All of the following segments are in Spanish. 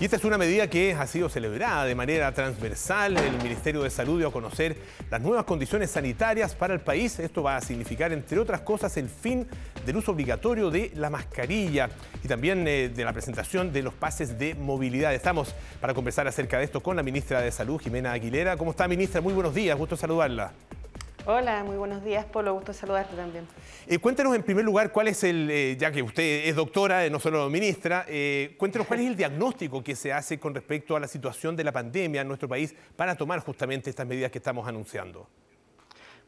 Y esta es una medida que ha sido celebrada de manera transversal. El Ministerio de Salud dio a conocer las nuevas condiciones sanitarias para el país. Esto va a significar, entre otras cosas, el fin del uso obligatorio de la mascarilla y también eh, de la presentación de los pases de movilidad. Estamos para conversar acerca de esto con la ministra de Salud, Jimena Aguilera. ¿Cómo está, ministra? Muy buenos días, gusto saludarla. Hola, muy buenos días, Polo. Gusto saludarte también. Eh, cuéntenos en primer lugar cuál es el, eh, ya que usted es doctora, eh, no solo ministra, cuéntenos cuál es el diagnóstico que se hace con respecto a la situación de la pandemia en nuestro país para tomar justamente estas medidas que estamos anunciando.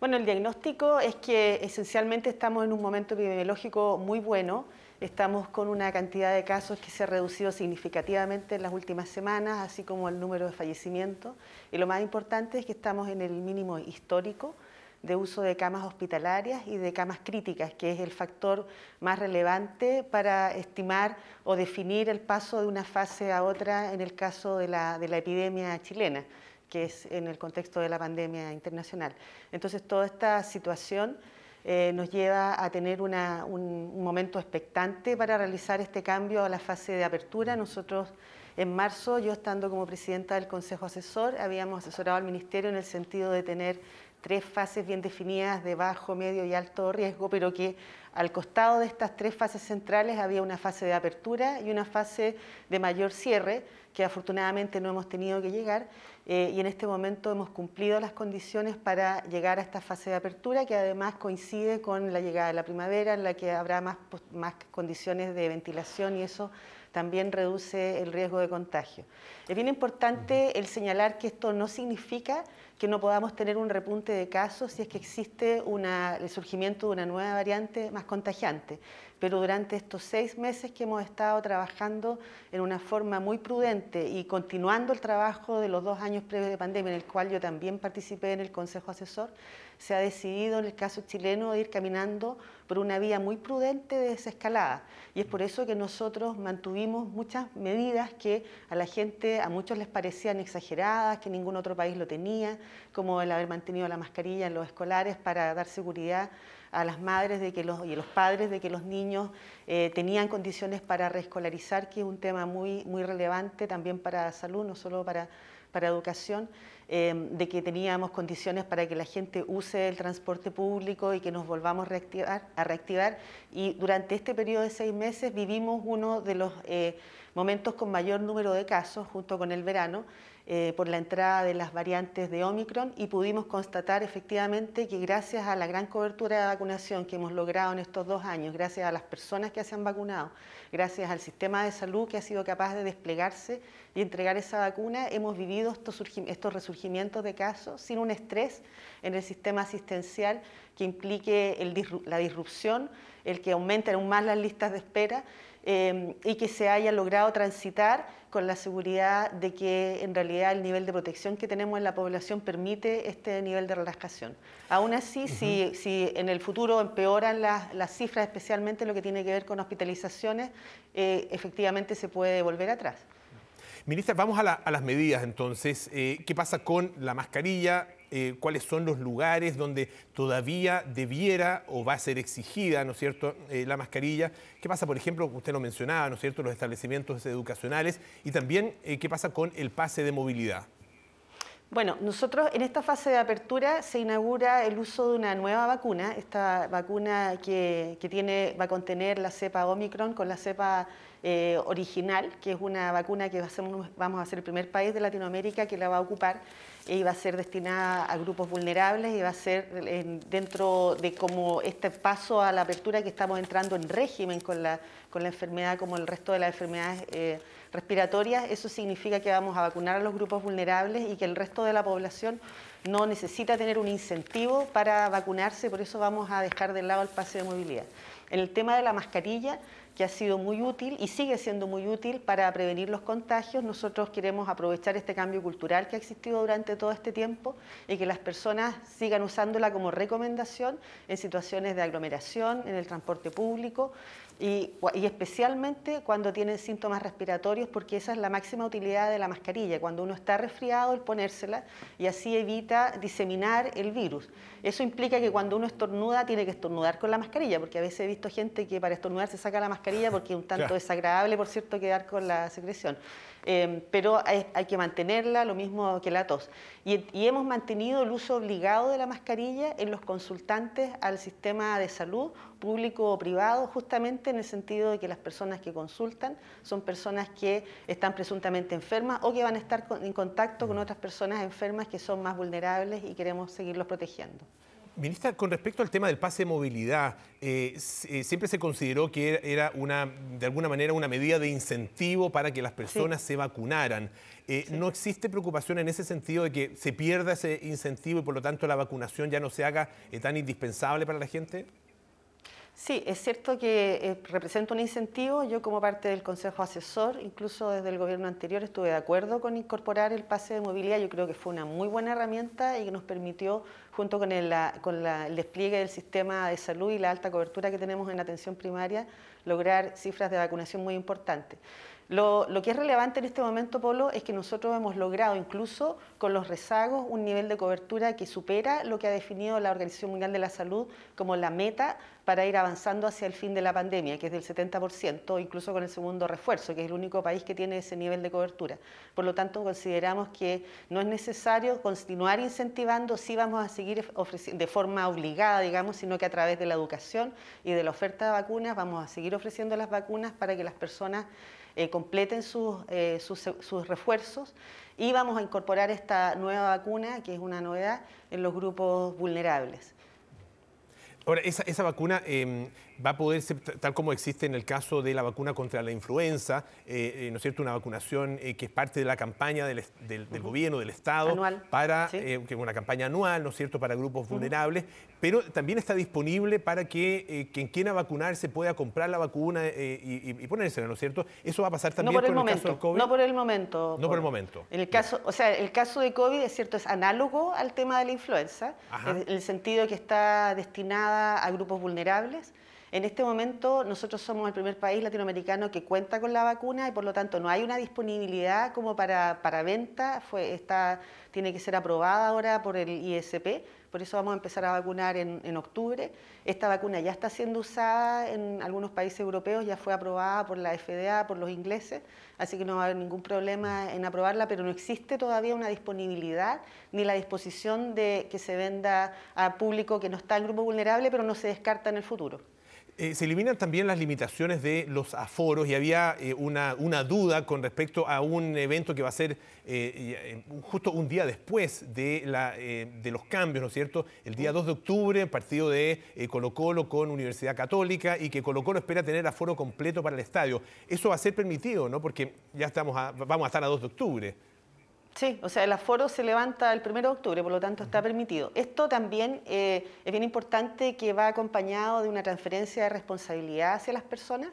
Bueno, el diagnóstico es que esencialmente estamos en un momento epidemiológico muy bueno. Estamos con una cantidad de casos que se ha reducido significativamente en las últimas semanas, así como el número de fallecimientos. Y lo más importante es que estamos en el mínimo histórico de uso de camas hospitalarias y de camas críticas, que es el factor más relevante para estimar o definir el paso de una fase a otra en el caso de la, epidemia chilena que es en el contexto de la pandemia internacional. Entonces, toda esta situación eh, nos lleva a tener un, un, momento expectante para realizar este cambio a la fase de apertura. Nosotros en marzo, yo estando como presidenta del Consejo Asesor, habíamos asesorado al Ministerio en el sentido de tener tres fases bien definidas de bajo, medio y alto riesgo, pero que al costado de estas tres fases centrales había una fase de apertura y una fase de mayor cierre, que afortunadamente no hemos tenido que llegar, eh, y en este momento hemos cumplido las condiciones para llegar a esta fase de apertura, que además coincide con la llegada de la primavera, en la que habrá más, más condiciones de ventilación y eso también reduce el riesgo de contagio. Es bien importante el señalar que esto no significa que no podamos tener un repunte de casos si es que existe el surgimiento de una nueva variante más contagiante. Pero durante estos seis meses que hemos estado trabajando en una forma muy prudente y continuando el trabajo de los dos años previos de pandemia, en el cual yo también participé en el Consejo Asesor, se ha decidido en el caso chileno ir caminando por una vía muy prudente de desescalada. Y es por eso que nosotros mantuvimos muchas medidas que a la gente, a muchos les parecían exageradas, que ningún otro país lo tenía, como el haber mantenido la mascarilla en los escolares para dar seguridad a las madres de que los, y a los padres de que los niños eh, tenían condiciones para reescolarizar, que es un tema muy, muy relevante también para salud, no solo para, para educación, eh, de que teníamos condiciones para que la gente use el transporte público y que nos volvamos a reactivar. A reactivar. Y durante este periodo de seis meses vivimos uno de los eh, momentos con mayor número de casos, junto con el verano, eh, por la entrada de las variantes de Omicron y pudimos constatar efectivamente que gracias a la gran cobertura de vacunación que hemos logrado en estos dos años, gracias a las personas que se han vacunado, gracias al sistema de salud que ha sido capaz de desplegarse y entregar esa vacuna, hemos vivido estos, estos resurgimientos de casos sin un estrés en el sistema asistencial que implique la disrupción, el que aumenten aún más las listas de espera eh, y que se haya logrado transitar con la seguridad de que en realidad el nivel de protección que tenemos en la población permite este nivel de relajación. Aún así, si, si, en el futuro empeoran las, las, cifras, especialmente lo que tiene que ver con hospitalizaciones, eh, efectivamente se puede volver atrás. Ministra, vamos a, las medidas entonces. Eh, ¿Qué pasa con la mascarilla? Eh, ¿Cuáles son los lugares donde todavía debiera o va a ser exigida, ¿no cierto?, eh, la mascarilla. ¿Qué pasa, por ejemplo, usted lo mencionaba, ¿no es cierto?, los establecimientos educacionales y también qué pasa con el pase de movilidad. Bueno, nosotros en esta fase de apertura se inaugura el uso de una nueva vacuna, esta vacuna que, tiene, va a contener la cepa Omicron con la cepa eh, original, que es una vacuna que vamos a ser el primer país de Latinoamérica que la va a ocupar va a ser destinada a grupos vulnerables y va a ser dentro de como este paso a la apertura que estamos entrando en régimen con la, con la enfermedad como el resto de las enfermedades eh, respiratorias. Eso significa que vamos a vacunar a los grupos vulnerables y que el resto de la población no necesita tener un incentivo para vacunarse, por eso vamos a dejar de lado el pase de movilidad. En el tema de la mascarilla, que ha sido muy útil y sigue siendo muy útil para prevenir los contagios. Nosotros queremos aprovechar este cambio cultural que ha existido durante todo este tiempo y que las personas sigan usándola como recomendación en situaciones de aglomeración, en el transporte público, y, especialmente cuando tienen síntomas respiratorios, porque esa es la máxima utilidad de la mascarilla, cuando uno está resfriado, el ponérsela y así evita diseminar el virus. Eso implica que cuando uno estornuda, tiene que estornudar con la mascarilla, porque a veces he visto gente que para estornudar se saca la mascarilla porque es un tanto desagradable, por cierto, quedar con la secreción. Em, pero hay, que mantenerla, lo mismo que la tos. Y, hemos mantenido el uso obligado de la mascarilla en los consultantes al sistema de salud, público o privado, justamente en el sentido de que las personas que consultan son personas que están presuntamente enfermas o que van a estar en contacto con otras personas enfermas que son más vulnerables y queremos seguirlos protegiendo. Ministra, con respecto al tema del pase de movilidad, eh, eh, siempre se consideró que era una, de alguna manera una medida de incentivo para que las personas se vacunaran. Eh, ¿No existe preocupación en ese sentido de que se pierda ese incentivo y por lo tanto la vacunación ya no se haga tan indispensable para la gente? Sí, es cierto que eh, representa un incentivo. Yo como parte del Consejo Asesor, incluso desde el gobierno anterior, estuve de acuerdo con incorporar el pase de movilidad. Yo creo que fue una muy buena herramienta y que nos permitió, junto con el, con el despliegue del sistema de salud y la alta cobertura que tenemos en atención primaria, lograr cifras de vacunación muy importantes. Lo, que es relevante en este momento, Polo, es que nosotros hemos logrado, incluso con los rezagos, un nivel de cobertura que supera lo que ha definido la Organización Mundial de la Salud como la meta para ir avanzando hacia el fin de la pandemia, que es del 70%, incluso con el segundo refuerzo, que es el único país que tiene ese nivel de cobertura. Por lo tanto, consideramos que no es necesario continuar incentivando, sí vamos a seguir ofreciendo de forma obligada, digamos, sino que a través de la educación y de la oferta de vacunas vamos a seguir ofreciendo las vacunas para que las personas eh, completen eh, sus, sus, refuerzos y vamos a incorporar esta nueva vacuna, que es una novedad, en los grupos vulnerables. Ahora, esa, vacuna em, va a poder ser tal como existe en el caso de la vacuna contra la influenza, eh, eh, ¿no es cierto? Una vacunación eh, que es parte de la campaña del, gobierno, del Estado, para que una campaña anual, ¿no es cierto?, para grupos vulnerables, pero también está disponible para que quien quiera vacunarse pueda comprar la vacuna y, y, ponérsela, ¿no es cierto? Eso va a pasar también no por el, momento, caso del COVID. No por el momento. No por, el momento. el caso, o sea, el caso de COVID es cierto, es análogo al tema de la influenza, en el sentido que está destinada a grupos vulnerables en este momento nosotros somos el primer país latinoamericano que cuenta con la vacuna y por lo tanto no hay una disponibilidad como para, venta, Fue, está, tiene que ser aprobada ahora por el ISP, por eso vamos a empezar a vacunar en, en, octubre. Esta vacuna ya está siendo usada en algunos países europeos, ya fue aprobada por la FDA, por los ingleses, así que no va a haber ningún problema en aprobarla, pero no existe todavía una disponibilidad ni la disposición de que se venda a público que no está en grupo vulnerable, pero no se descarta en el futuro. Eh, se eliminan también las limitaciones de los aforos y había eh, una, duda con respecto a un evento que va a ser eh, justo un día después de, la, de, los cambios, ¿no es cierto? El día 2 de octubre, partido de Colo Colo con Universidad Católica y que Colo Colo espera tener aforo completo para el estadio. Eso va a ser permitido, ¿no? Porque ya estamos vamos a estar a 2 de octubre. Sí, o sea, el aforo se levanta el 1 de octubre, por lo tanto está permitido. Esto también eh, es bien importante que va acompañado de una transferencia de responsabilidad hacia las personas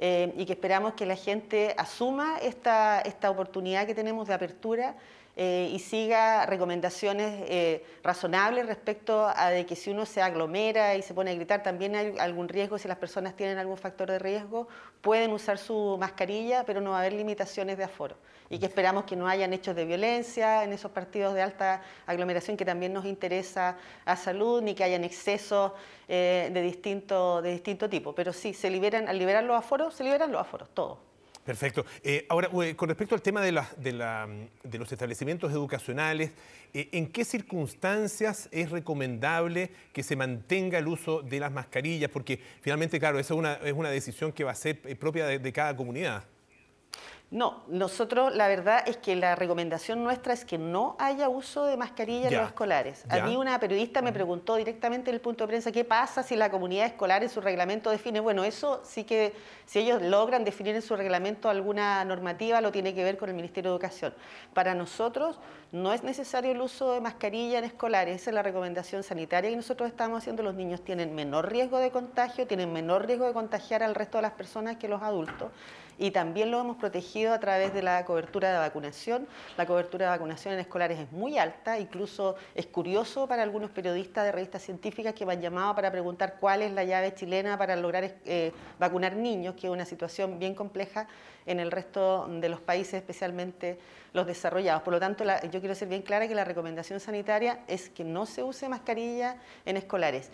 eh, y que esperamos que la gente asuma esta, esta oportunidad que tenemos de apertura eh, y siga recomendaciones eh, razonables respecto a de que si uno se aglomera y se pone a gritar, también hay algún riesgo, si las personas tienen algún factor de riesgo, pueden usar su mascarilla, pero no va a haber limitaciones de aforo. Y que esperamos que no hayan hechos de violencia en esos partidos de alta aglomeración que también nos interesa a salud, ni que hayan excesos eh, de, distinto, de distinto tipo. Pero sí, se liberan, al liberar los aforos, se liberan los aforos, todos. Perfecto. Eh, ahora, con respecto al tema de, los establecimientos educacionales, eh, ¿en qué circunstancias es recomendable que se mantenga el uso de las mascarillas? Porque finalmente, claro, esa es una, decisión que va a ser eh, propia de cada comunidad. No, nosotros la verdad es que la recomendación nuestra es que no haya uso de mascarilla en los escolares. A mí una periodista me preguntó directamente en el punto de prensa qué pasa si la comunidad escolar en su reglamento define, bueno, eso sí que si ellos logran definir en su reglamento alguna normativa lo tiene que ver con el Ministerio de Educación. Para nosotros no es necesario el uso de mascarilla en escolares, esa es la recomendación sanitaria que nosotros estamos haciendo. Los niños tienen menor riesgo de contagio, tienen menor riesgo de contagiar al resto de las personas que los adultos y también lo hemos protegido a través de la cobertura de vacunación. La cobertura de vacunación en escolares es muy alta, incluso es curioso para algunos periodistas de revistas científicas que me han llamado para preguntar cuál es la llave chilena para lograr eh, vacunar niños, que es una situación bien compleja en el resto de los países, especialmente los desarrollados. Por lo tanto, yo quiero ser bien clara que la recomendación sanitaria es que no se use mascarilla en escolares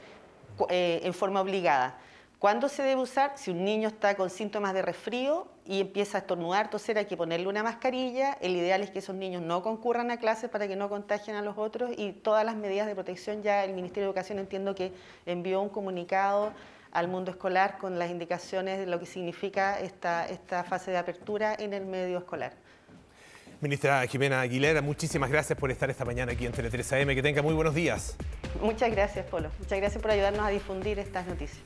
eh, en forma obligada. ¿Cuándo se debe usar? Si un niño está con síntomas de resfrío y empieza a estornudar, toser, hay que ponerle una mascarilla. El ideal es que esos niños no concurran a clases para que no contagien a los otros y todas las medidas de protección. Ya el Ministerio de Educación entiendo que envió un comunicado al mundo escolar con las indicaciones de lo que significa esta, esta fase de apertura en el medio escolar. Ministra Jimena Aguilera, muchísimas gracias por estar esta mañana aquí en Tele 3 AM. Que tenga muy buenos días. Muchas gracias, Polo. Muchas gracias por ayudarnos a difundir estas noticias.